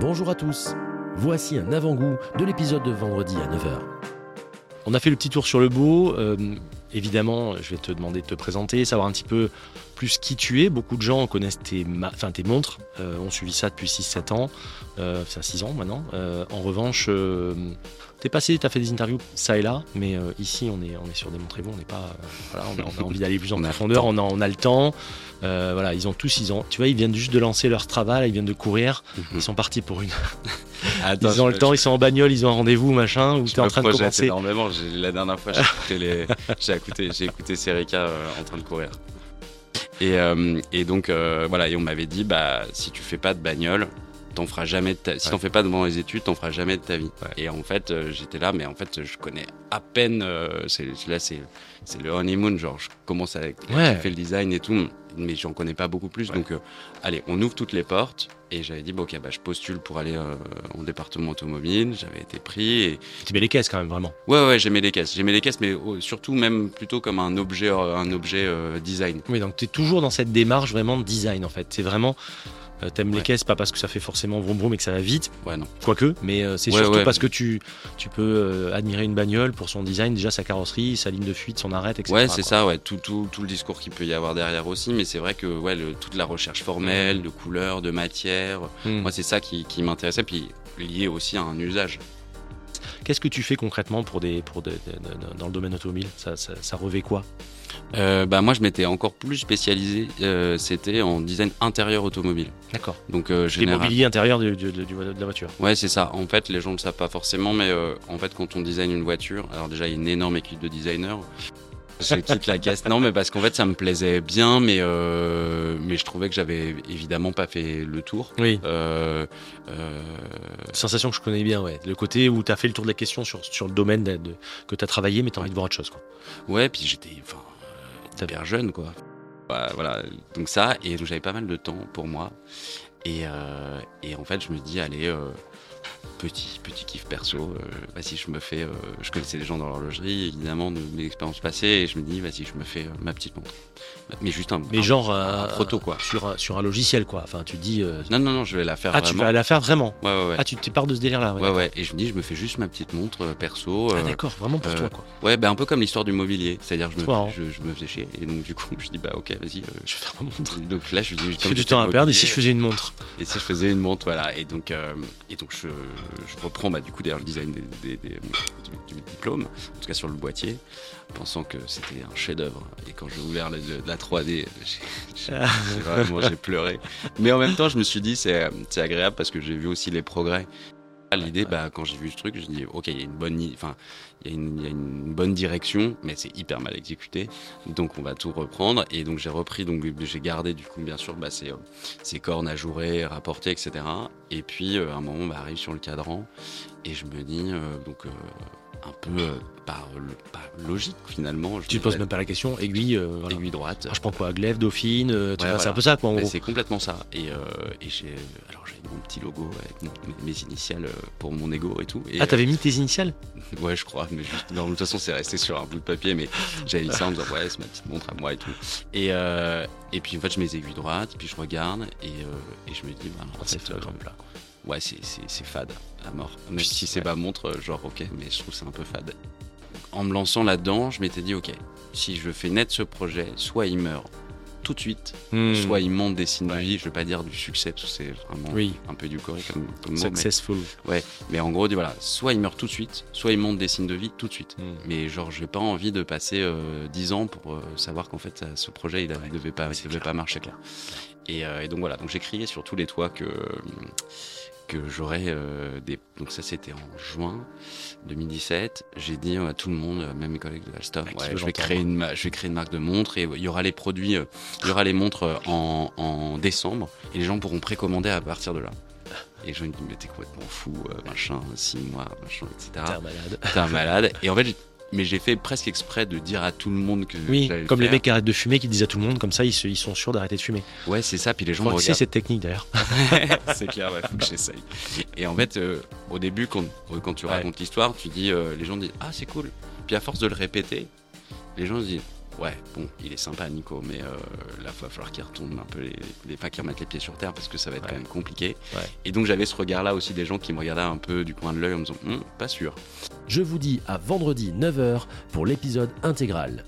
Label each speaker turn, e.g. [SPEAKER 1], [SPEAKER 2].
[SPEAKER 1] Bonjour à tous, voici un avant-goût de l'épisode de vendredi à 9h. On a fait le petit tour sur le beau, euh, évidemment je vais te demander de te présenter, savoir un petit peu plus qui tu es. Beaucoup de gens connaissent tes, ma- enfin, tes montres, euh, ont suivi ça depuis 6-7 ans, euh, enfin 6 ans maintenant. Euh, en revanche, euh, t'es passé, t'as fait des interviews ça et là, mais euh, ici on est, on est sur des montres Evo, on n'est pas, voilà, on a, on a envie d'aller plus en profondeur, on a, on a le temps. Voilà, ils ont tous, ils ont, tu vois, ils viennent juste de lancer leur travail, ils viennent de courir, ils sont partis pour une.
[SPEAKER 2] Attends,
[SPEAKER 1] ils ont le temps, ils sont en bagnole, ils ont un rendez-vous, machin, ou t'es en train de commencer.
[SPEAKER 2] énormément. J'ai- La dernière fois, j'ai écouté, les... j'ai écouté, écouté Serica en train de courir. Et, euh, et donc, euh, voilà, et on m'avait dit, bah, si tu fais pas de bagnole, t'en feras jamais de ta... Si t'en fais pas devant les études, t'en feras jamais de ta vie. Et en fait, euh, j'étais là, mais en fait, je connais à peine. euh, c'est là, c'est c'est le honeymoon, genre, je commence à
[SPEAKER 1] Ouais.
[SPEAKER 2] fait le design et tout, mais j'en connais pas beaucoup plus. Donc, euh, allez, on ouvre toutes les portes. Et j'avais dit, bon, ok, bah, je postule pour aller en département automobile. J'avais été pris et
[SPEAKER 1] Tu mets les caisses quand même, vraiment.
[SPEAKER 2] Ouais, ouais, j'aimais les caisses. J'aimais les caisses, mais oh, surtout même plutôt comme un objet, un objet design.
[SPEAKER 1] Oui, donc tu es toujours dans cette démarche vraiment de design en fait. C'est vraiment. Euh, T'aimes les caisses, pas parce que ça fait forcément vroom vroom et que ça va vite,
[SPEAKER 2] Ouais, non.
[SPEAKER 1] quoique, mais euh, c'est
[SPEAKER 2] Ouais,
[SPEAKER 1] surtout
[SPEAKER 2] ouais.
[SPEAKER 1] parce que tu, tu peux euh, admirer une bagnole pour son design, déjà sa carrosserie, sa ligne de fuite, son arrêt, etc.
[SPEAKER 2] Ouais, c'est ça, ouais. Tout, tout, tout le discours qu'il peut y avoir derrière aussi, mais c'est vrai que ouais, le- toute la recherche formelle, de couleurs, de matière,
[SPEAKER 1] Hmm.
[SPEAKER 2] moi c'est ça qui, qui m'intéressait, puis lié aussi à un usage.
[SPEAKER 1] Qu'est-ce que tu fais concrètement pour des, pour des- de- de- dans le domaine automobile? Ça, ça, ça revêt quoi?
[SPEAKER 2] Euh, bah moi je m'étais encore plus spécialisé, euh, c'était en design intérieur automobile.
[SPEAKER 1] D'accord.
[SPEAKER 2] Donc euh,
[SPEAKER 1] Les
[SPEAKER 2] général.
[SPEAKER 1] mobiliers intérieurs du- du- du- de la voiture.
[SPEAKER 2] Ouais, c'est ça. En fait, les gens ne le savent pas forcément, mais euh, en fait, quand on design une voiture, alors déjà, il y a une énorme équipe de designers. Je quitte la caisse. Non, mais parce qu'en fait, ça me plaisait bien, mais, euh, mais je trouvais que j'avais évidemment pas fait le tour.
[SPEAKER 1] Oui.
[SPEAKER 2] Euh, euh,
[SPEAKER 1] Sensation que je connais bien, ouais. Le côté où tu as fait le tour de la question sur, sur le domaine de- de- que tu as travaillé, mais tu as envie de voir autre chose. Quoi.
[SPEAKER 2] ouais, puis j'étais enfin, hyper jeune, quoi. Bah, voilà, donc ça, et donc j'avais pas mal de temps pour moi. Et, et en fait, je me dis, allez, petit, petit kiff perso, euh, vas-y, je me fais. euh, je connaissais les gens dans l'horlogerie, évidemment, de mes expériences passées, et je me dis, vas-y, je me fais euh, ma petite montre. Mais juste un.
[SPEAKER 1] Mais
[SPEAKER 2] un-
[SPEAKER 1] genre
[SPEAKER 2] un
[SPEAKER 1] euh,
[SPEAKER 2] proto, quoi.
[SPEAKER 1] Sur, un- sur un logiciel, quoi. Enfin, tu dis.
[SPEAKER 2] Non, non, non, je vais la faire
[SPEAKER 1] Ah, tu vas la faire vraiment
[SPEAKER 2] Ouais, ouais, ouais.
[SPEAKER 1] Ah, tu part de ce délire-là.
[SPEAKER 2] ouais, ouais. Et je me dis, je me fais juste ma petite montre perso.
[SPEAKER 1] Ah, d'accord, vraiment pour toi, quoi.
[SPEAKER 2] ouais, ben un peu comme l'histoire du mobilier. C'est-à-dire, je me, je, je me faisais chier. Et donc, du coup, je dis, bah, ok, vas-y.
[SPEAKER 1] Je vais faire ma montre.
[SPEAKER 2] donc là, je dis,
[SPEAKER 1] J'ai du temps à perdre, et si je faisais une montre
[SPEAKER 2] Et si je faisais une montre, voilà. Et donc, et donc je, je reprends bah, du coup d'ailleurs le design des, des- des- du, du diplôme, en tout cas sur le boîtier, pensant que c'était un chef-d'œuvre. Et quand j'ai ouvert la, la 3D, j'ai-
[SPEAKER 1] Ah.
[SPEAKER 2] j'ai vraiment j'ai pleuré. Mais en même temps, je me suis dit c'est agréable parce que j'ai vu aussi les progrès. L'idée, bah, quand j'ai vu ce truc, je me dis ok, il y a une bonne, enfin, il y, a une- il y a une bonne direction, mais c'est hyper mal exécuté. Donc on va tout reprendre. Et donc j'ai repris, donc j'ai gardé du coup bien sûr bah, ces, euh, ces cornes ajourées, rapportées, etc. Et puis euh, à un moment, on arrive sur le cadran et je me dis euh, donc euh, un peu euh, par, logique finalement. Je
[SPEAKER 1] Tu te poses même pas la question, aiguille, euh, voilà.
[SPEAKER 2] aiguille droite.
[SPEAKER 1] Ah, je prends quoi Glaive, Dauphine, euh,
[SPEAKER 2] Ouais,
[SPEAKER 1] c'est un peu ça, quoi, en gros.
[SPEAKER 2] c'est complètement ça. Et, et j'ai alors j'ai mon petit logo avec mon- mes, mes initiales pour mon ego et tout. Et,
[SPEAKER 1] Ah, t'avais mis tes initiales
[SPEAKER 2] ouais, je crois. Mais non, de toute façon, c'est resté sur un bout de papier. Mais j'avais mis ça en disant ouais, c'est ma petite montre à moi et tout. Et, et puis en fait, je mets les aiguilles droites, puis je regarde et, et je me dis bah,
[SPEAKER 1] C'est comme
[SPEAKER 2] ouais, c'est fade à mort. Même si c'est
[SPEAKER 1] ouais.
[SPEAKER 2] ma montre, euh, genre ok, mais je trouve c'est un peu fade. En me lançant là-dedans, je m'étais dit ok, si je fais naître ce projet, soit il meurt tout de suite,
[SPEAKER 1] Hmm.
[SPEAKER 2] soit il monte des signes de vie. Je vais pas dire du succès parce que c'est vraiment
[SPEAKER 1] Oui,
[SPEAKER 2] un peu du coré comme, comme mot, mais,
[SPEAKER 1] successful.
[SPEAKER 2] mais en gros, voilà, soit il meurt tout de suite, soit il monte des signes de vie tout de suite.
[SPEAKER 1] Hmm.
[SPEAKER 2] Mais genre, j'ai pas envie de passer euh, 10 ans pour euh, savoir qu'en fait, ça- ce projet, il devait pas, il devait pas marcher clair. Et, euh, et donc voilà, donc j'ai crié sur tous les toits que que j'aurais euh, des. Donc ça, c'était en juin 2017. J'ai dit à tout le monde, même mes collègues de Alstom,
[SPEAKER 1] Ah,
[SPEAKER 2] ouais,
[SPEAKER 1] veut
[SPEAKER 2] je vais créer une, ma- je vais créer une marque de montres et il y aura les produits, euh, il y aura les montres euh, en, en décembre et les gens pourront précommander à partir de là. Et je me dis, mais t'es complètement fou, machin, 6 mois, machin, etc.
[SPEAKER 1] T'es un malade.
[SPEAKER 2] T'es un malade. Et en fait, mais j'ai fait presque exprès de dire à tout le monde que
[SPEAKER 1] Oui, comme les mecs qui arrêtent de fumer, qui disent à tout le monde, comme ça, ils, se- ils sont sûrs d'arrêter de fumer.
[SPEAKER 2] Ouais, c'est ça. Puis les gens me regardent.
[SPEAKER 1] cette technique d'ailleurs.
[SPEAKER 2] c'est clair, il faut que j'essaye. Et en fait, euh, au début, quand, quand tu
[SPEAKER 1] Ouais.
[SPEAKER 2] racontes l'histoire, tu dis, euh, les gens disent, ah, c'est cool. Puis à force de le répéter, les gens se disent, ouais, bon, il est sympa Nico, mais euh, là, il va falloir qu'il retourne un peu les, les, enfin, qu'il remette les pieds sur terre parce que ça va être
[SPEAKER 1] Ouais.
[SPEAKER 2] quand même compliqué.
[SPEAKER 1] Ouais.
[SPEAKER 2] Et donc j'avais ce regard-là aussi des gens qui me regardaient un peu du coin de l'œil en me disant, Hum, pas sûr.
[SPEAKER 1] Je vous dis à vendredi 9h pour l'épisode intégral.